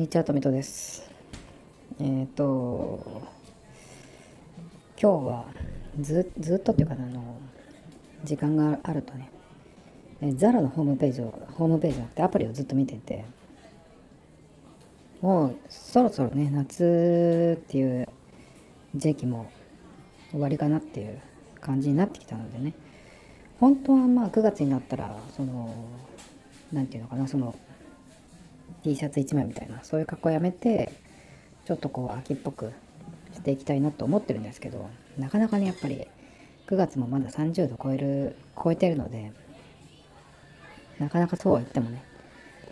にちは、とみとです。えっ、ー、と、今日はずずっとっていうかあの、時間があるとね、えザラのホームページを、ホームページじゃなくてアプリをずっと見てて、もうそろそろね、夏っていう時期も終わりかなっていう感じになってきたのでね、本当はまあ9月になったら、その、なんていうのかな、その、T シャツ1枚みたいなそういう格好やめてちょっとこう秋っぽくしていきたいなと思ってるんですけどなかなかねやっぱり9月もまだ30度超える超えてるのでなかなかそうは言ってもね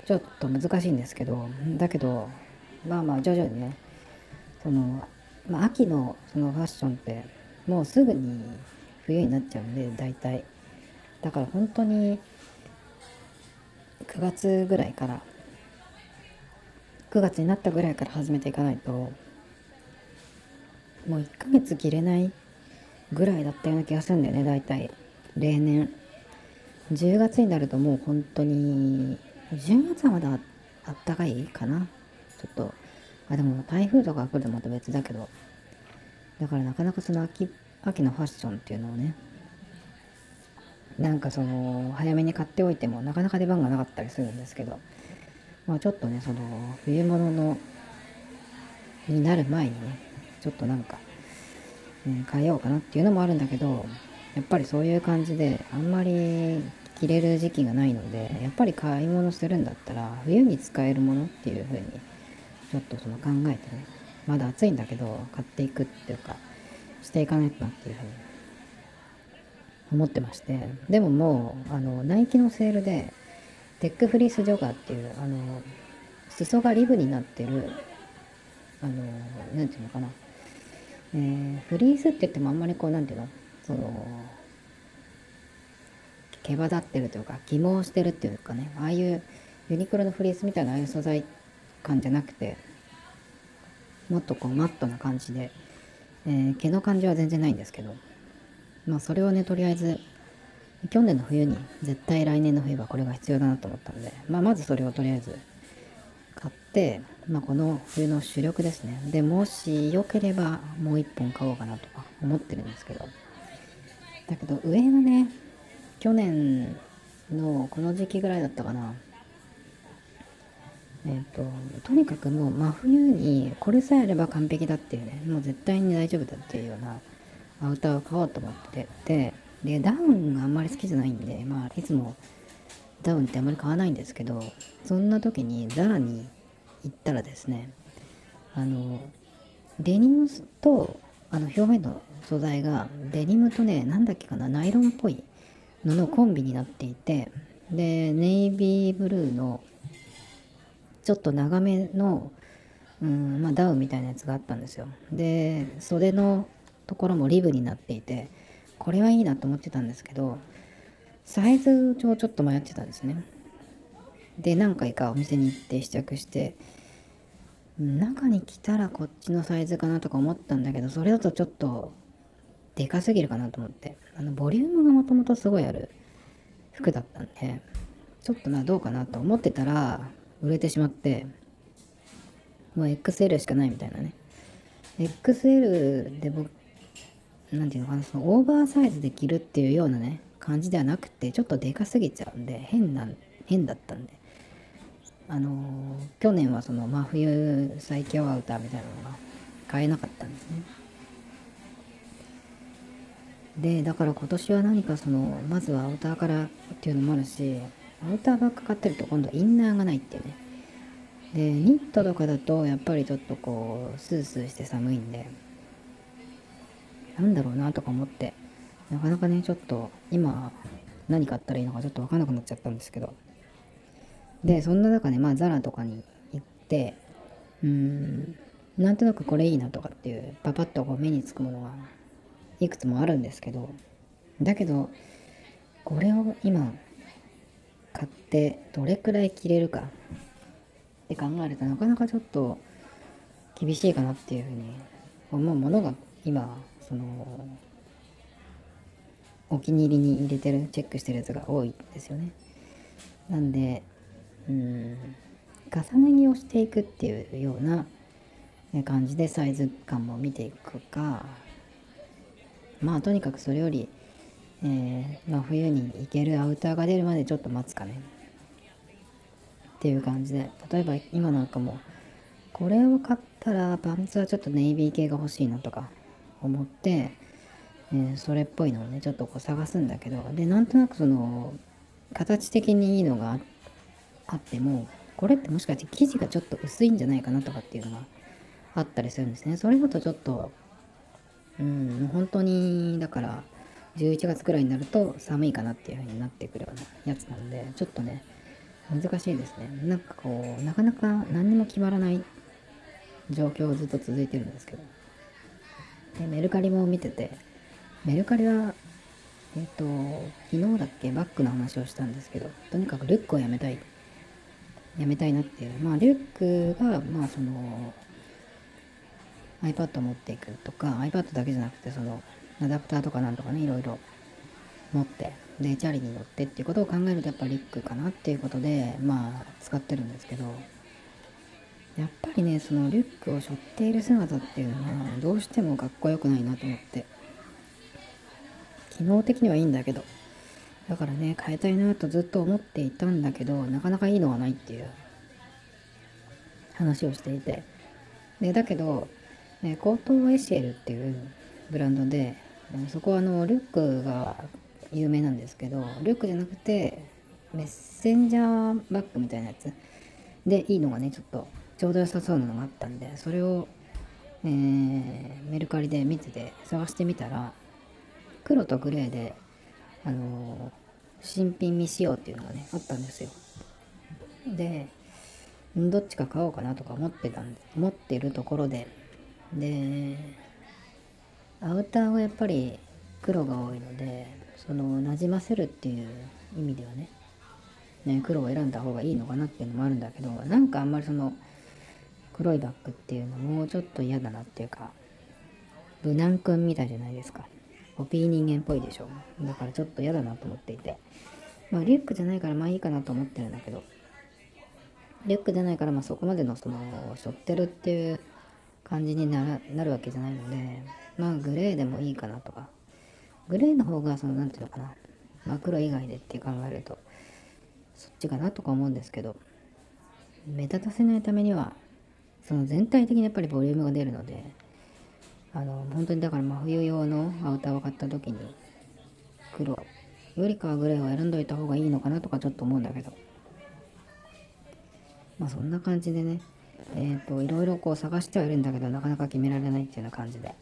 ちょっと難しいんですけどだけどまあまあ徐々にねその、まあ、秋のそのファッションってもうすぐに冬になっちゃうんで大体。だから本当に9月ぐらいから9月になったぐらいから始めていかないともう1ヶ月切れないぐらいだったような気がするんだよね大体。例年。10月になるともう本当に10月はまだあったかいかな。ちょっと。あでも台風とか来るとまた別だけど。だからなかなかその秋秋のファッションっていうのをね。なんかその早めに買っておいてもなかなか出番がなかったりするんですけど。まあちょっとね、その冬物のになる前にね、ちょっとなんか、ね、変えようかなっていうのもあるんだけど、やっぱりそういう感じで、あんまり着れる時期がないので、やっぱり買い物するんだったら、冬に使えるものっていう風に、ちょっとその考えてね、まだ暑いんだけど、買っていくっていうか、していかないとなっていう風に思ってまして、でももう、あの、ナイキのセールで、テックフリースジョガーっていう、あの、裾がリブになってる、あの、なんていうのかな。えー、フリースって言ってもあんまりこう、なんていうの？その、毛羽立ってるというか、起毛してるっていうかね、ああいうユニクロのフリースみたいなああいう素材感じゃなくて、もっとこうマットな感じで、えー、毛の感じは全然ないんですけど、まあそれをね、とりあえず去年の冬に絶対来年の冬はこれが必要だなと思ったので、まあ、まずそれをとりあえず買って、まあ、この冬の主力ですね。でもし良ければもう一本買おうかなとか思ってるんですけど。だけど上がね去年のこの時期ぐらいだったかな。えっ、ととにかくもう真冬にこれさえあれば完璧だっていうねもう絶対に大丈夫だっていうようなアウターを買おうと思っててで、ダウンがあんまり好きじゃないんで、まあ、いつもダウンってあんまり買わないんですけど、そんな時にザラに行ったらですね、あの、デニムと、あの、表面の素材が、デニムとね、なんだっけかな、ナイロンっぽいののコンビになっていて、で、ネイビーブルーの、ちょっと長めの、うん、まあ、ダウンみたいなやつがあったんですよ。で、袖のところもリブになっていて、これはいいなと思ってたんですけど、サイズをちょっと迷ってたんですね。で、何回かお店に行って試着して、中に来たらこっちのサイズかなとか思ったんだけど、それだとちょっとでかすぎるかなと思って、あの、ボリュームがもともとすごいある服だったんで、ちょっとな、どうかなと思ってたら、売れてしまって、もう XL しかないみたいなね。XL で僕なんていうのかな、そのオーバーサイズで着るっていうようなね、感じではなくて、ちょっとでかすぎちゃうんで、変な、変だったんで。あのー、去年はその真冬最強アウターみたいなのが買えなかったんですね。で、だから今年は何かその、まずはアウターからっていうのもあるし、アウターばっか買ってると今度インナーがないっていうね。で、ニットとかだとやっぱりちょっとこう、スースーして寒いんで、なんだろうなとか思って、なかなかね、ちょっと今何買ったらいいのかちょっとわかんなくなっちゃったんですけど。で、そんな中ね、まあザラとかに行って、うーん、なんとなくこれいいなとかっていう、パパッとこう目につくものがいくつもあるんですけど、だけど、これを今買ってどれくらい着れるかって考えるとなかなかちょっと厳しいかなっていうふうに思うものが今そのお気に入りに入れてるチェックしてるやつが多いですよね。なんでうん重ね着をしていくっていうような感じでサイズ感も見ていくか。まあとにかくそれより、えー、まあ、冬に行けるアウターが出るまでちょっと待つかね。っていう感じで。例えば今なんかもこれを買ったらパンツはちょっとネイビー系が欲しいなとか思って、えー、それっぽいのをねちょっとこう探すんだけどでなんとなくその形的にいいのがあってもこれってもしかして生地がちょっと薄いんじゃないかなとかっていうのがあったりするんですね。それだとちょっとうん本当にだから11月くらいになると寒いかなっていう風になってくるようなやつなんでちょっとね難しいですね。なんかこうなかなか何にも決まらない状況ずっと続いてるんですけど。でメルカリも見てて。メルカリはえっ、と昨日だっけ？バッグの話をしたんですけどとにかくリュックをやめたい。やめたいなっていう。まあリュックがまあその iPad を持っていくとか iPad だけじゃなくてそのアダプターとかなんとかねいろいろ持ってでチャリに乗ってっていうことを考えるとやっぱリュックかなっていうことでまあ使ってるんですけど。やっぱりねそのリュックを背負っている姿っていうのはどうしてもかっこよくないなと思って。機能的にはいいんだけど。だからね変えたいなとずっと思っていたんだけどなかなかいいのはないっていう。話をしていて。でだけど、えコートエシエルっていうブランドでそこはあのリュックが有名なんですけどリュックじゃなくてメッセンジャーバッグみたいなやつ。でいいのがねちょっとちょうど良さそうなのがあったんでそれを、えー、メルカリで見てて探してみたら黒とグレーであのー、新品未使用っていうのがねあったんですよ。でどっちか買おうかなとか思ってたんで思ってるところで。でアウターはやっぱり黒が多いのでそのなじませるっていう意味ではねね黒を選んだ方がいいのかなっていうのもあるんだけどなんかあんまりその黒いバッグっていうのもちょっと嫌だなっていうか無難くんみたいじゃないですか。コピー人間っぽいでしょ。だからちょっと嫌だなと思っていて。まあリュックじゃないからまあいいかなと思ってるんだけど。リュックじゃないからまあそこまでのその背負ってるっていう感じになるわけじゃないのでまあグレーでもいいかなとか。グレーの方がその何ていうのかな。まあ黒以外でって考えるとそっちかなとか思うんですけど。目立たせないためにはその全体的にやっぱりボリュームが出るのであの本当にだから真冬用のアウターを買った時に黒よりかはグレーを選んどいた方がいいのかなとかちょっと思うんだけど。まあそんな感じでねえっ、ー、といろいろこう探してはいるんだけどなかなか決められないっていうような感じで。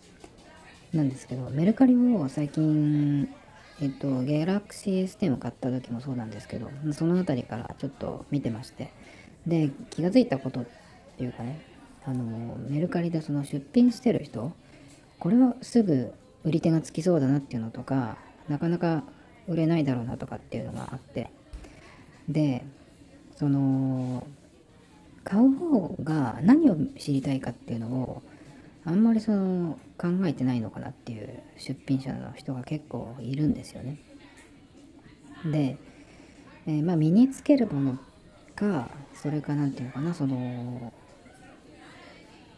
なんですけどメルカリを最近えっと、ギャラクシー S10 を買った時もそうなんですけど、その辺りからちょっと見てまして、で、気がついたことっていうかね、あのメルカリでその出品してる人これはすぐ売り手がつきそうだなっていうのとかなかなか売れないだろうなとかっていうのがあってでその買う方が何を知りたいかっていうのをあんまりその考えてないのかなっていう出品者の人が結構いるんですよね。で、えー、まあ身につけるものかそれか何て言うのかなその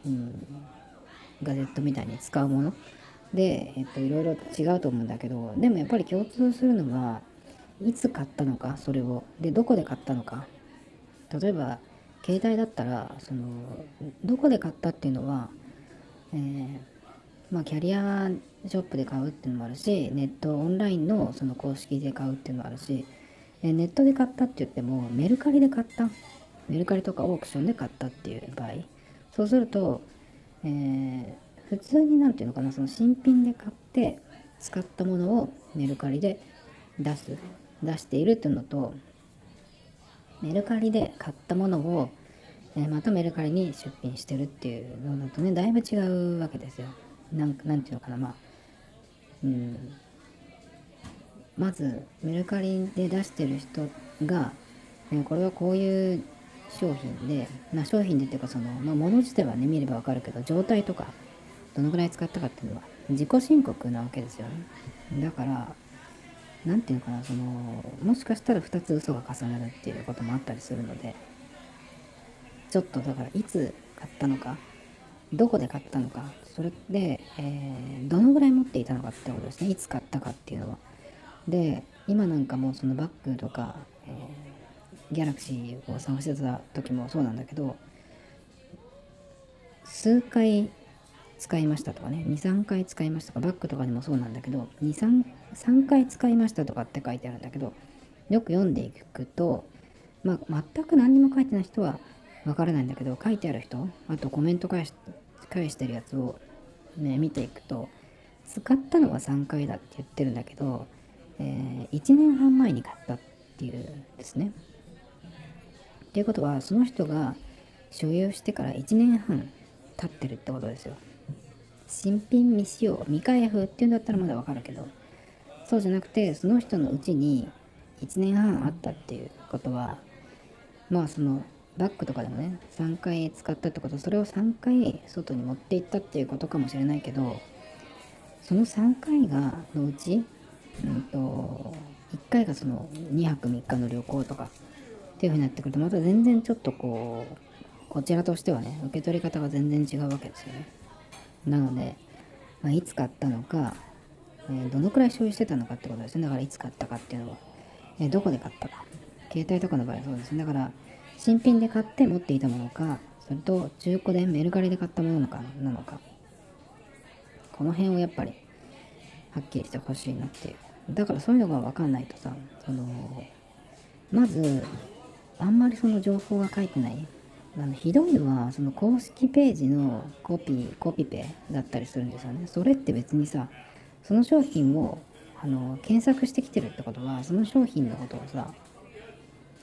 うん、ガジェットみたいに使うもの。で、えっと、いろいろ違うと思うんだけどでもやっぱり共通するのはいつ買ったのかそれを。でどこで買ったのか。例えば携帯だったらそのどこで買ったっていうのは、えー、まあ、キャリアショップで買うっていうのもあるしネットオンラインのその公式で買うっていうのもあるし、えネットで買ったって言ってもメルカリで買った。メルカリとかオークションで買ったっていう場合。そうすると、えー、普通に何て言うのかなその新品で買って使ったものをメルカリで出す出しているっていうのとメルカリで買ったものを、えー、またメルカリに出品してるっていうのだとねだいぶ違うわけですよ。なんなんていうのかなまあうんまずメルカリで出してる人が、えこれはこういう商品で、まあ、商品でっていうかその、まあ、物自体はね見ればわかるけど状態とかどのぐらい使ったかっていうのは自己申告なわけですよね。だから何ていうのかなそのもしかしたら2つ嘘が重なるっていうこともあったりするのでちょっとだからいつ買ったのかどこで買ったのかそれで、えー、どのぐらい持っていたのかってことですね。いつ買ったかっていうのは。で今なんかもうそのバッグとか、え、ギャラクシーを探してた時もそうなんだけど数回使いましたとかね23回使いましたとかバッグとかでもそうなんだけど23回使いましたとかって書いてあるんだけどよく読んでいくとまあ全く何にも書いてない人はわからないんだけど書いてある人あとコメント返し返してるやつをね見ていくと使ったのは3回だって言ってるんだけど、えー、1年半前に買ったっていうんですね。っていうことはその人が所有してから1年半経ってるってことですよ。新品未使用未開封っていうんだったらまだわかるけどそうじゃなくてその人のうちに1年半あったっていうことはまあそのバッグとかでもね3回使ったってことそれを3回外に持っていったっていうことかもしれないけどその3回がのうち、うんと、1回がその2泊3日の旅行とかっていうふうになってくるとまた全然ちょっとこうこちらとしてはね受け取り方が全然違うわけですよね。なので、まあ、いつ買ったのか、えー、どのくらい所有してたのかってことですね。だからいつ買ったかっていうのは、えー、どこで買ったか。携帯とかの場合はそうですね。だから新品で買って持っていたものか、それと中古でメルカリで買ったものかなのか、この辺をやっぱりはっきりしてほしいなっていう。だからそういうのがわかんないとさ、その、まず、あんまりその情報が書いてない。あのひどいのは、その公式ページのコピー、コピペだったりするんですよね。それって別にさ、その商品をあの検索してきてるってことは、その商品のことをさ、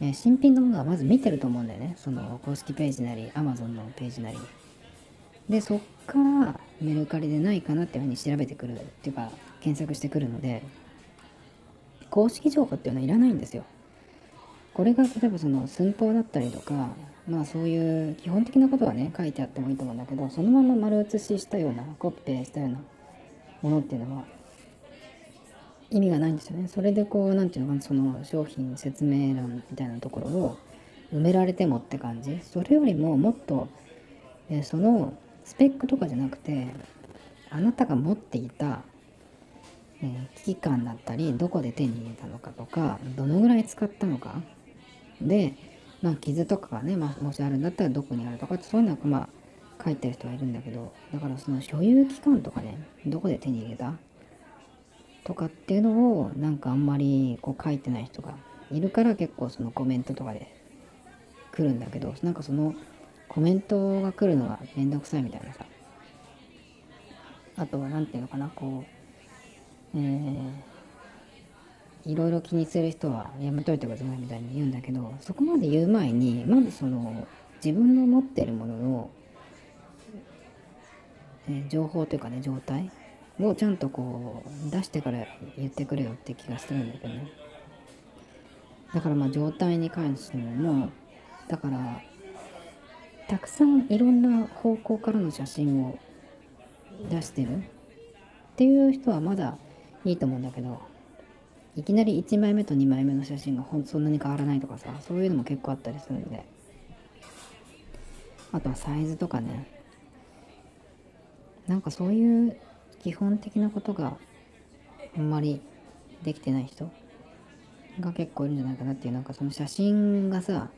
え、新品のものはまず見てると思うんだよね。その公式ページなり、Amazon のページなり。で、そっからメルカリでないかなっていうふうに調べてくるっていうか、検索してくるので、公式情報っていうのはいらないんですよ。これが例えばその寸法だったりとか、まあそういう基本的なことはね、書いてあってもいいと思うんだけど、そのまま丸写ししたような、コピペしたようなものっていうのは、意味がないんですよね。それでこう、何て言うのかな、その商品説明欄みたいなところを埋められてもって感じ。それよりももっと、えそのスペックとかじゃなくて、あなたが持っていた、え、危機感だったり、どこで手に入れたのかとか、どのぐらい使ったのか。で、まあ傷とかがね、まあ、もしあるんだったらどこにあるとか、そういうのはまあ書いてる人はいるんだけど、だからその所有期間とかね、どこで手に入れたとかっていうのをなんかあんまりこう書いてない人がいるから結構そのコメントとかで来るんだけどなんかそのコメントが来るのがめんどくさいみたいなさ。あとは何て言うのかなこうえー、いろいろ気にする人はやめといてくださいみたいに言うんだけどそこまで言う前にまずその自分の持ってるものの、えー、情報というかね状態をちゃんとこう出してから言ってくれよって気がするんだけどねだからまあ状態に関してももうだからたくさんいろんな方向からの写真を出してるっていう人はまだいいと思うんだけどいきなり1枚目と2枚目の写真がほんそんなに変わらないとかさそういうのも結構あったりするんで。あとはサイズとかね。なんかそういう基本的なことがあんまりできてない人が結構いるんじゃないかなっていう。なんかその写真がさ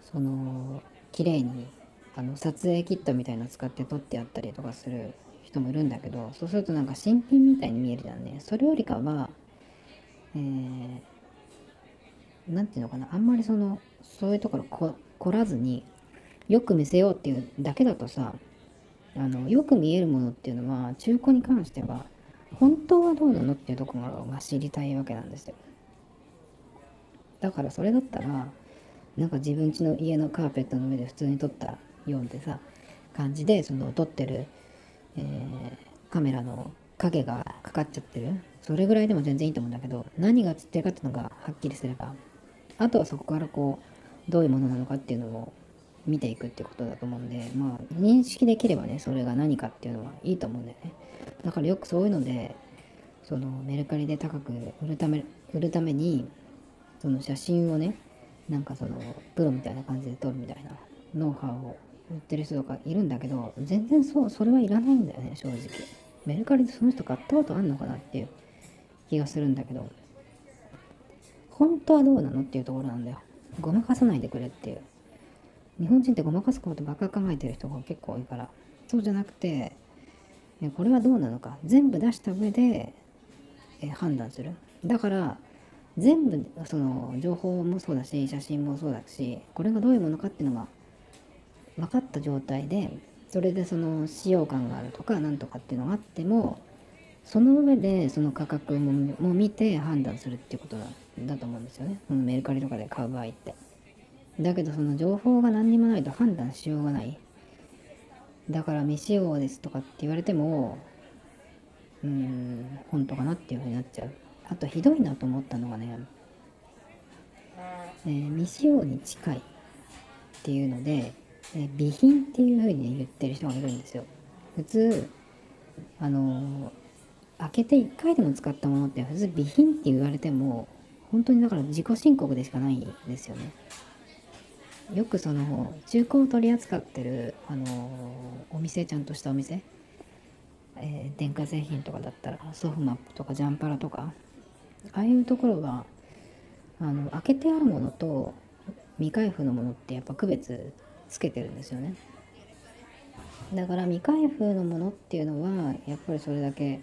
その綺麗にあの撮影キットみたいの使って撮ってあったりとかする人もいるんだけどそうするとなんか新品みたいに見えるじゃんね。それよりかはえー、なんていうのかなあんまりそのそういうところこ凝らずによく見せようっていうだけだとさあのよく見えるものっていうのは中古に関しては本当はどうなのっていうところが知りたいわけなんですよ。だからそれだったらなんか自分家の家のカーペットの上で普通に撮ったようなさ感じでその撮ってる、えー、カメラの影がかかっちゃってるそれぐらいでも全然いいと思うんだけど何が映ってるかっていうのがはっきりすればあとはそこからこうどういうものなのかっていうのを見ていくってことだと思うんで、まあ、認識できればね、それが何かっていうのはいいと思うんだよね。だからよくそういうので、そのメルカリで高く売るため、売るために、その写真をね、なんかその、プロみたいな感じで撮るみたいなノウハウを売ってる人とかいるんだけど全然そうそれはいらないんだよね正直メルカリでその人買ったことあんのかなっていう気がするんだけど本当はどうなのっていうところなんだよ。ごまかさないでくれっていう。日本人ってごまかすことばっか考えてる人が結構多いから。そうじゃなくてこれはどうなのか。全部出した上で判断する。だから全部その情報もそうだし写真もそうだしこれがどういうものかっていうのが分かった状態でそれでその使用感があるとかなんとかっていうのがあってもその上でその価格もも見て判断するっていうことだだと思うんですよね。そのメルカリとかで買う場合って。だけどその情報が何にもないと判断しようがない。だから未使用ですとかって言われてもうーん本当かなっていうふうになっちゃう。あとひどいなと思ったのがね、えー、未使用に近いっていうので、えー、備品っていうふうに言ってる人がいるんですよ。普通あのー、開けて1回でも使ったものって普通備品って言われても本当にだから自己申告でしかないんですよね。よくその中古を取り扱ってるあのお店ちゃんとしたお店えー、電化製品とかだったらソフマップとかジャンパラとかああいうところはあの開けてあるものと未開封のものってやっぱ区別つけてるんですよね。だから未開封のものっていうのはやっぱりそれだけ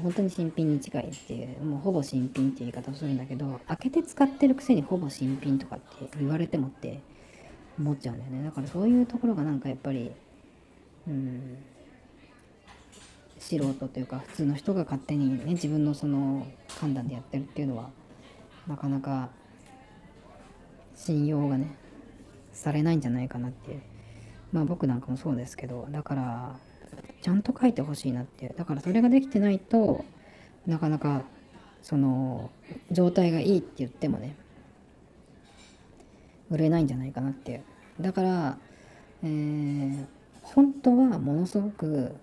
本当に新品に近いっていうもうほぼ新品っていう言い方をするんだけど開けて使ってるくせにほぼ新品とかって言われてもって思っちゃうんだよね。だからそういうところがなんかやっぱりうん素人というか普通の人が勝手にね自分のその判断でやってるっていうのはなかなか信用がねされないんじゃないかなっていう。まあ僕なんかもそうですけどだからちゃんと書いてほしいなって。いうだからそれができてないとなかなかその状態がいいって言ってもね売れないんじゃないかなっていう。だから、えー、本当はものすごく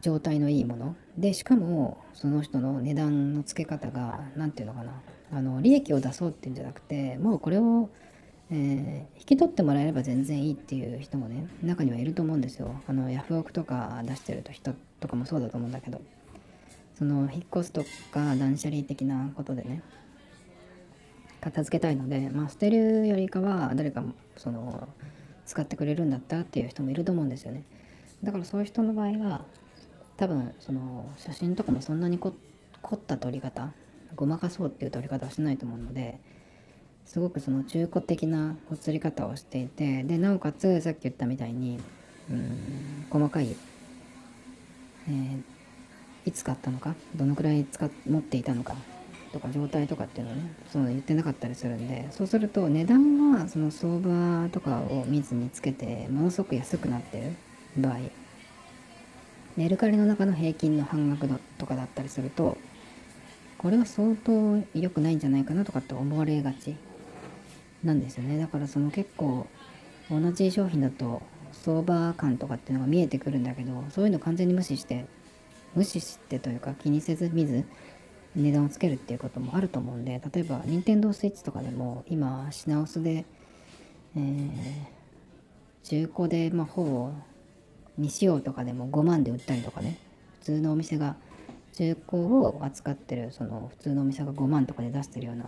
状態のいいもの。でしかもその人の値段の付け方が何て言うのかな。あの利益を出そうっていうんじゃなくてもうこれを、えー、引き取ってもらえれば全然いいっていう人もね中にはいると思うんですよ。あのヤフオクとか出してると人とかもそうだと思うんだけど。その引っ越すとか断捨離的なことでね片付けたいので、まあ、捨てるよりかは誰かその使ってくれるんだったっていう人もいると思うんですよね。だからそういう人の場合は多分その写真とかもそんなに凝った撮り方ごまかそうっていう撮り方はしないと思うのですごくその中古的な写り方をしていてでなおかつさっき言ったみたいにうん細かい、えー、いつ買ったのかどのくらい使っ持っていたのかとか状態とかっていうのをねその言ってなかったりするんでそうすると値段はその相場とかを見ずにつけてものすごく安くなってる場合メルカリの中の平均の半額とかだったりするとこれは相当良くないんじゃないかなとかって思われがち。なんですよね。だからその結構同じ商品だと相場感とかっていうのが見えてくるんだけどそういうの完全に無視して無視してというか気にせず見ず値段をつけるっていうこともあると思うんで例えば任天堂スイッチとかでも今品薄で、えー、中古でまあほぼ未使用とかでも5万で売ったりとかね普通のお店が中古を扱ってるその普通のお店が5万とかで出してるような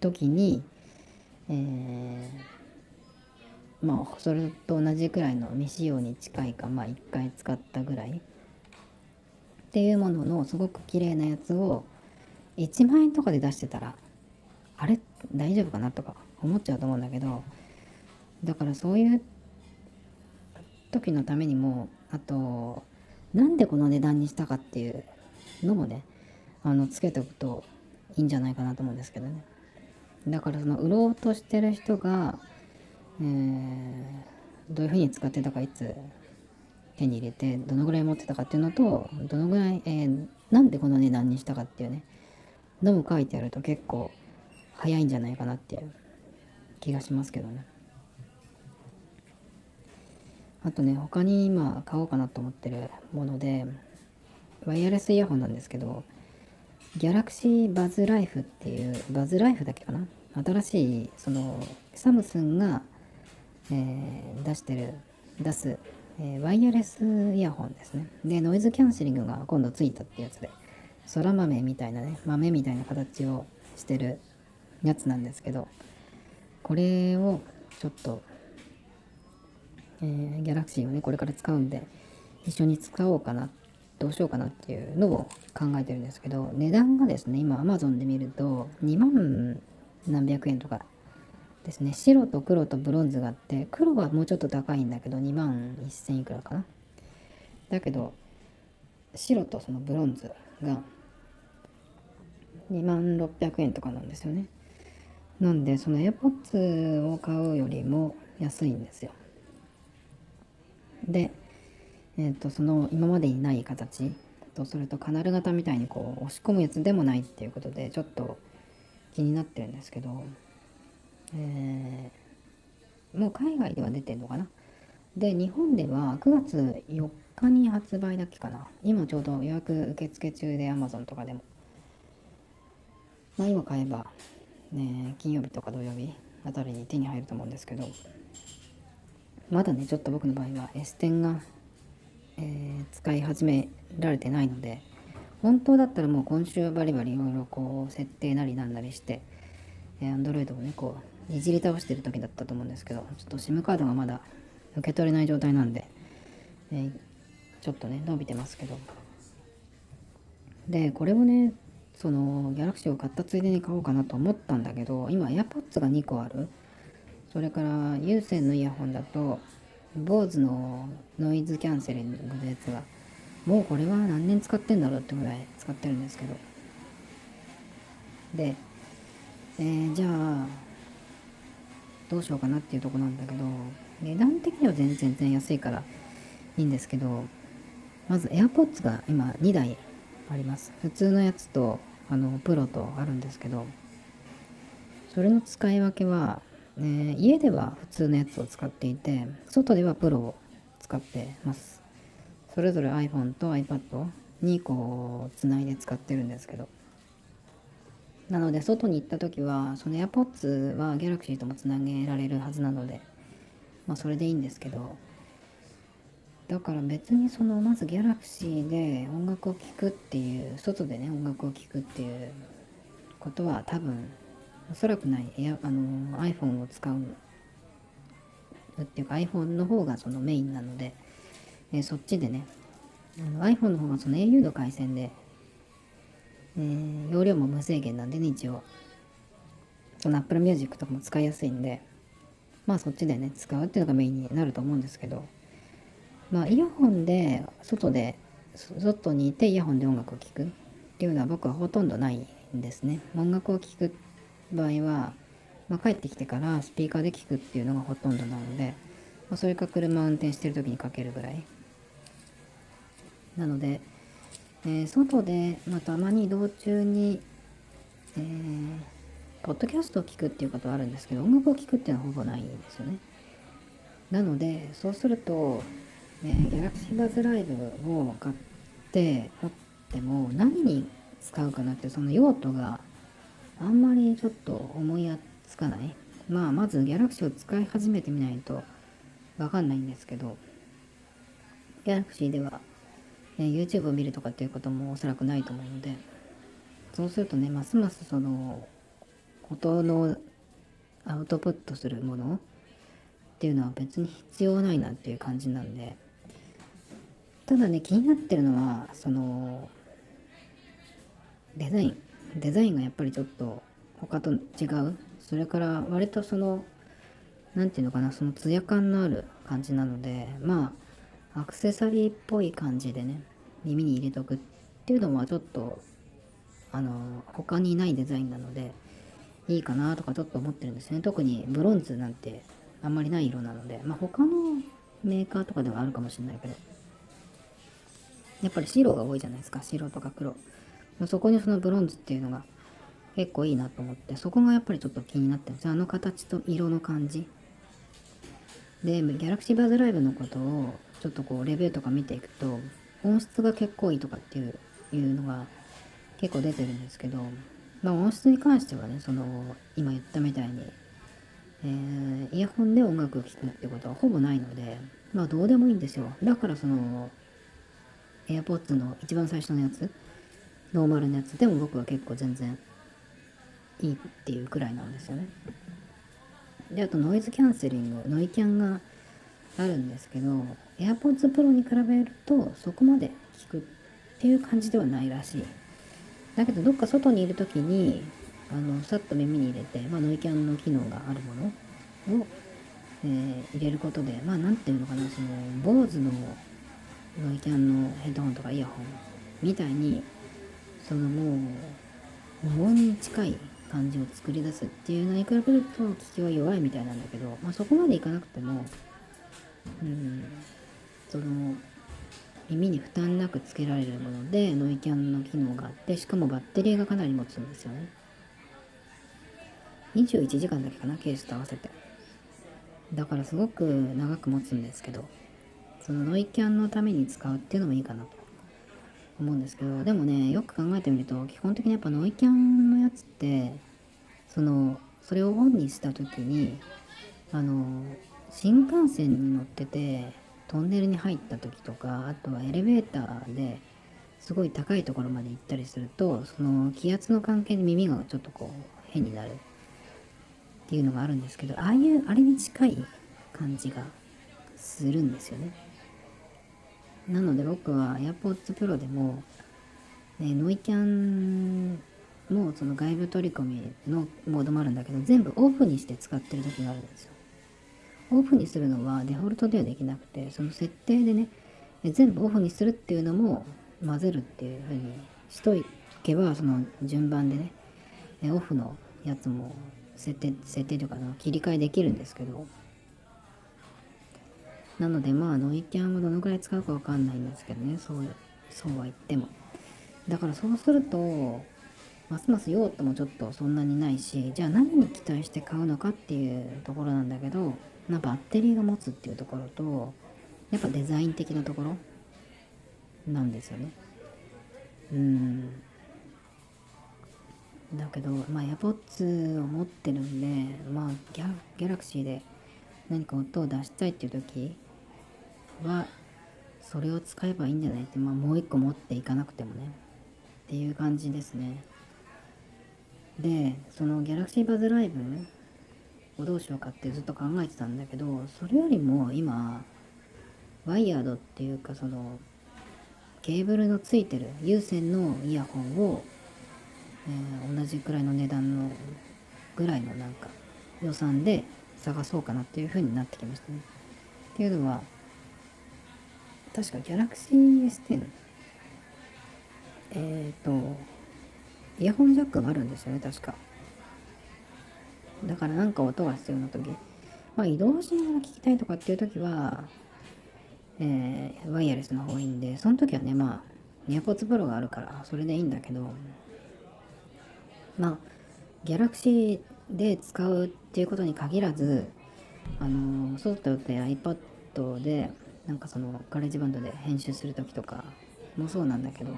時に、えー、まあそれと同じくらいの未使用に近いかまあ1回使ったぐらい。っていうもののすごく綺麗なやつを1万円とかで出してたらあれ？大丈夫かなとか思っちゃうと思うんだけどだからそういう時のためにもあとなんでこの値段にしたかっていうのもねあのつけておくといいんじゃないかなと思うんですけどね。だからその売ろうとしてる人が、えー、どういうふうに使ってたかいつ手に入れてどのぐらい持ってたかっていうのとどのぐらい、えー、なんでこの値段にしたかっていうねのも書いてあると結構早いんじゃないかなっていう気がしますけどね。あとね、他に今買おうかなと思ってるもので、ワイヤレスイヤホンなんですけど、ギャラクシーバズライフっていう、バズライフだけかな新しい、その、サムスンが、えー、出してる出す、えー、ワイヤレスイヤホンですね。でノイズキャンセリングが今度ついたってやつで空豆みたいなね豆みたいな形をしてるやつなんですけどこれをちょっと、えー、ギャラクシーをねこれから使うんで一緒に使おうかなどうしようかなっていうのを考えてるんですけど値段がですね今 Amazon で見ると2万何百円とかですね。白と黒とブロンズがあって黒はもうちょっと高いんだけど2万1000いくらかな。だけど白とそのブロンズが2万600円とかなんですよね。なんでその AirPods を買うよりも安いんですよ。でえっ、ー、とその今までにない形。とそれとカナル型みたいにこう押し込むやつでもないっていうことでちょっと気になってるんですけど、えー、もう海外では出てんのかな？で日本では9月4日に発売だっけかな？今ちょうど予約受付中で Amazon とかでも。まあ今買えばね金曜日とか土曜日あたりに手に入ると思うんですけどまだねちょっと僕の場合は S 点がえー、使い始められてないので本当だったらもう今週バリバリいろいろこう設定なりなんなりして、えー、Android をねこういじり倒してる時だったと思うんですけどちょっと SIM カードがまだ受け取れない状態なんで、えー、ちょっとね伸びてますけど。でこれをねそのギャラクシーを買ったついでに買おうかなと思ったんだけど今 AirPods が2個ある。それから有線のイヤホンだと BOSE のノイズキャンセリングのやつがもうこれは何年使ってんだろうってぐらい使ってるんですけど。で、えー、じゃあどうしようかなっていうとこなんだけど値段的には全然全然安いからいいんですけどまず AirPods が今2台あります。普通のやつとあのプロとあるんですけどそれの使い分けはね、家では普通のやつを使っていて外ではプロを使ってます。それぞれ iPhone と iPad にこうつないで使ってるんですけど。なので外に行った時はその AirPods は Galaxy ともつなげられるはずなのでまあそれでいいんですけど。だから別にそのまず Galaxy で音楽を聴くっていう外でね音楽を聴くっていうことは多分おそらくない。エアあの iPhone を使うっていうか iPhone の方がそのメインなので、えー、そっちでね iPhone の方がその au の回線で、えー、容量も無制限なんでね一応。その Apple Music とかも使いやすいんでまあそっちでね使うっていうのがメインになると思うんですけど。まあイヤホンで外で外にいてイヤホンで音楽を聴くっていうのは僕はほとんどないんですね。音楽を聴く場合は、まあ、帰ってきてからスピーカーで聞くっていうのがほとんどなので、まあ、それか車を運転してる時にかけるぐらいなので、えー、外で、まあ、たまに移動中に、えー、ポッドキャストを聞くっていうことはあるんですけど音楽を聴くっていうのはほぼないんですよねなのでそうすると、えー、ギャラクシーバズライブを買って持っても何に使うかなってその用途があんまりちょっと思いつかない。まあ、まずギャラクシーを使い始めてみないとわかんないんですけど、ギャラクシーでは、ね、YouTube を見るとかっていうこともおそらくないと思うので、そうするとね、ますますその、音のアウトプットするものっていうのは別に必要ないなっていう感じなんで、ただね、気になってるのは、その、デザイン。デザインがやっぱりちょっと他と違うそれから割とその何て言うのかなそのツヤ感のある感じなのでまあアクセサリーっぽい感じでね耳に入れとくっていうのはちょっとあの他にないデザインなのでいいかなとかちょっと思ってるんですね。特にブロンズなんてあんまりない色なのでまあ他のメーカーとかではあるかもしれないけど。やっぱり白が多いじゃないですか。白とか黒。そこにそのブロンズっていうのが結構いいなと思って、そこがやっぱりちょっと気になってるんですあの形と色の感じ。で、ギャラクシーバーズライブのことをちょっとこうレビューとか見ていくと、音質が結構いいとかっていういうのが結構出てるんですけど、まあ音質に関してはね、その今言ったみたいに、えー、イヤホンで音楽を聴くってことはほぼないので、まあどうでもいいんですよ。だからその、AirPods の一番最初のやつ、ノーマルのやつでも僕は結構全然いいっていうくらいなんですよね。で、あとノイズキャンセリング、ノイキャンがあるんですけど、AirPods Pro に比べるとそこまで聞くっていう感じではないらしい。だけどどっか外にいる時にあのさっと耳に入れて、まあ、ノイキャンの機能があるものを、えー、入れることでまあ何ていうのかなその BOSE のノイキャンのヘッドホンとかイヤホンみたいにそのもう無音に近い感じを作り出すっていうのに比べると聞きは弱いみたいなんだけど、まあ、そこまでいかなくてもうん。その耳に負担なくつけられるものでノイキャンの機能があってしかもバッテリーがかなり持つんですよね。21時間だけかなケースと合わせて。だからすごく長く持つんですけどそのノイキャンのために使うっていうのもいいかなと。思うんですけどでもねよく考えてみると基本的にやっぱノイキャンのやつってそのそれをオンにした時にあの新幹線に乗っててトンネルに入った時とかあとはエレベーターですごい高いところまで行ったりするとその気圧の関係で耳がちょっとこう変になるっていうのがあるんですけどああいうあれに近い感じがするんですよね。なので僕は AirPods Pro でも、ね、ノイキャンもその外部取り込みのモードもあるんだけど全部オフにして使ってる時があるんですよ。オフにするのはデフォルトではできなくて、その設定でね、全部オフにするっていうのも混ぜるっていう風にしといけば、その順番でね、オフのやつも設定、設定というかな、切り替えできるんですけど、なのでまあノイキャンをどのくらい使うかわかんないんですけどね、そう、そうは言っても。だからそうすると、ますます用途もちょっとそんなにないし、じゃあ何に期待して買うのかっていうところなんだけど、まあ、バッテリーが持つっていうところとやっぱデザイン的なところなんですよね。うん。だけどまあ AirPods を持ってるんでまあギャギャラクシーで何か音を出したいっていう時はそれを使えばいいんじゃないって、まあ、もう一個持っていかなくてもね。っていう感じですね。でその Galaxy Buzz Live をどうしようかってずっと考えてたんだけどそれよりも今ワイヤードっていうかそのケーブルのついてる有線のイヤホンを、えー、同じくらいの値段のぐらいのなんか予算で探そうかなっていう風になってきましたね。っていうのは確か Galaxy S10 えっ、ー、とイヤホンジャックがあるんですよね確か。だからなんか音が必要な時まあ移動しながら聞きたいとかっていう時は、えー、ワイヤレスの方がいいんでその時はねまあ AirPods Pro があるからそれでいいんだけどまあ Galaxy で使うっていうことに限らずあのそうだって iPad でなんかその GarageBand で編集する時とかもそうなんだけど、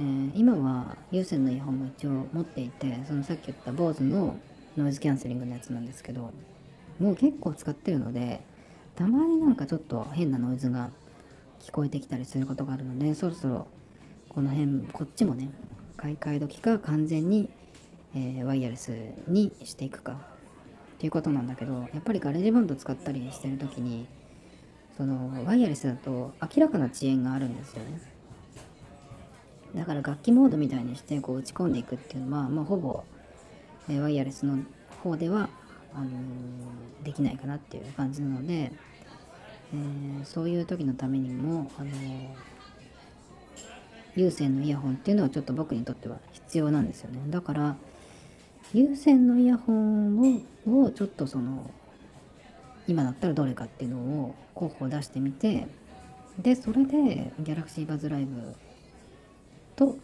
え、今は有線のイヤホンも一応持っていてそのさっき言った BOSE のノイズキャンセリングのやつなんですけどもう結構使ってるのでたまになんかちょっと変なノイズが聞こえてきたりすることがあるのでそろそろこの辺こっちもね買い替え時か完全に、えー、ワイヤレスにしていくかっていうことなんだけどやっぱり GarageBand 使ったりしてる時にそのワイヤレスだと明らかな遅延があるんですよね。だから楽器モードみたいにしてこう打ち込んでいくっていうのは、まあ、ほぼえワイヤレスの方ではあのー、できないかなっていう感じなので、えー、そういう時のためにも、あのー、有線のイヤホンっていうのはちょっと僕にとっては必要なんですよね。だから有線のイヤホンををちょっとその今だったらどれかっていうのを候補を出してみてでそれで Galaxy Buzz Live と、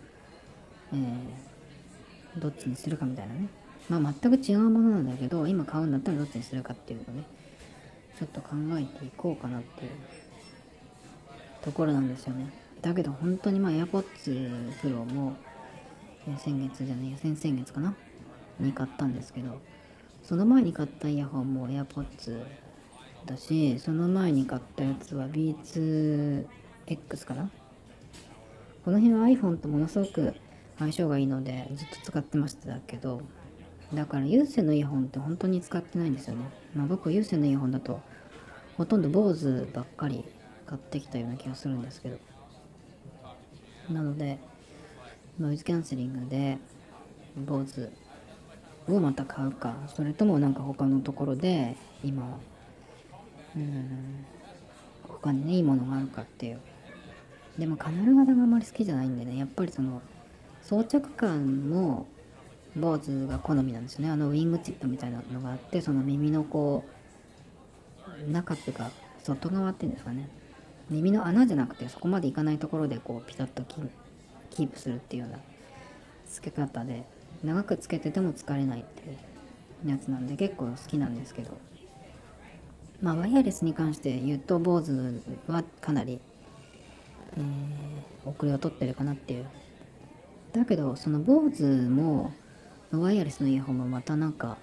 えー、どっちにするかみたいなね。まあ全く違うものなんだけど今買うんだったらどっちにするかっていうのねちょっと考えていこうかなっていうところなんですよね。だけど本当にまあ AirPods Pro も先月じゃないや先々月かな？に買ったんですけどその前に買ったイヤホンも AirPods だしその前に買ったやつは B2X かな？この辺は iPhone とものすごく相性がいいのでずっと使ってましたけどだから有線のイヤホンって本当に使ってないんですよね、まあ、僕有線のイヤホンだとほとんど坊主ばっかり買ってきたような気がするんですけど。なのでノイズキャンセリングで坊主をまた買うかそれともなんか他のところで今うん他にねいいものがあるかっていうでもカナル型があまり好きじゃないんでねやっぱりその装着感も坊主が好みなんですね。あのウィングチップみたいなのがあってその耳のこう中っていうか外側っていうんですかね。耳の穴じゃなくてそこまでいかないところでこうピタッとキープするっていうような付け方で長くつけてても疲れないっていうやつなんで結構好きなんですけど。まあワイヤレスに関して言うと BOSE はかなり、えー、遅れを取ってるかなっていう。だけどその BOSE もワイヤレスのイヤホンもまたなんか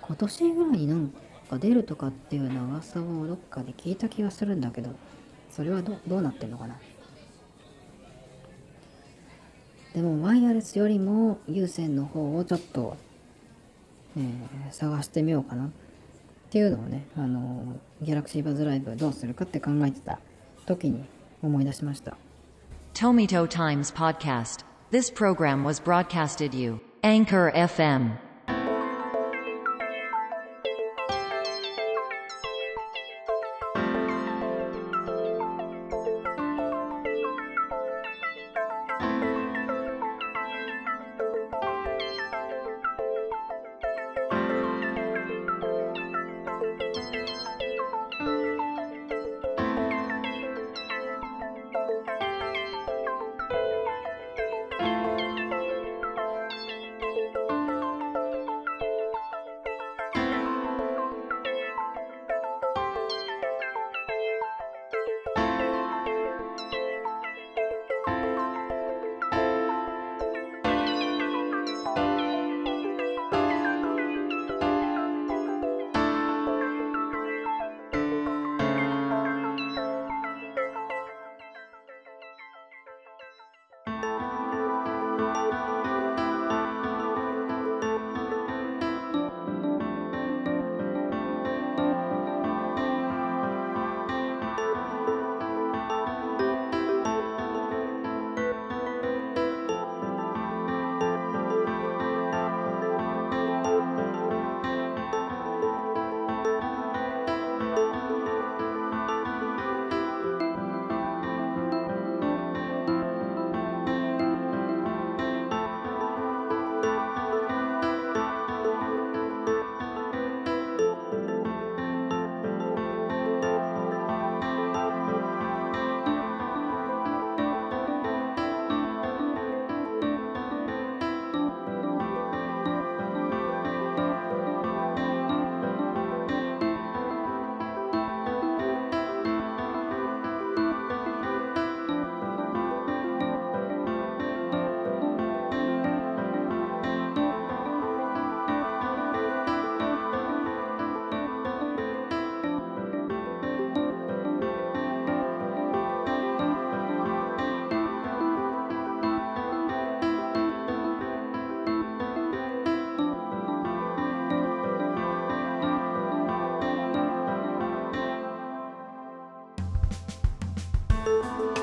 今年ぐらいになんか出るとかっていうような噂をどっかで聞いた気がするんだけどそれはどどうなってんのかな。でもワイヤレスよりも有線の方をちょっと、えー、探してみようかな。っていうのをね、あの、ギャラクシーバズライブどうするかって考えてた時に思い出しました。Tomito Times Podcast This program was broadcasted you Anchor FM Música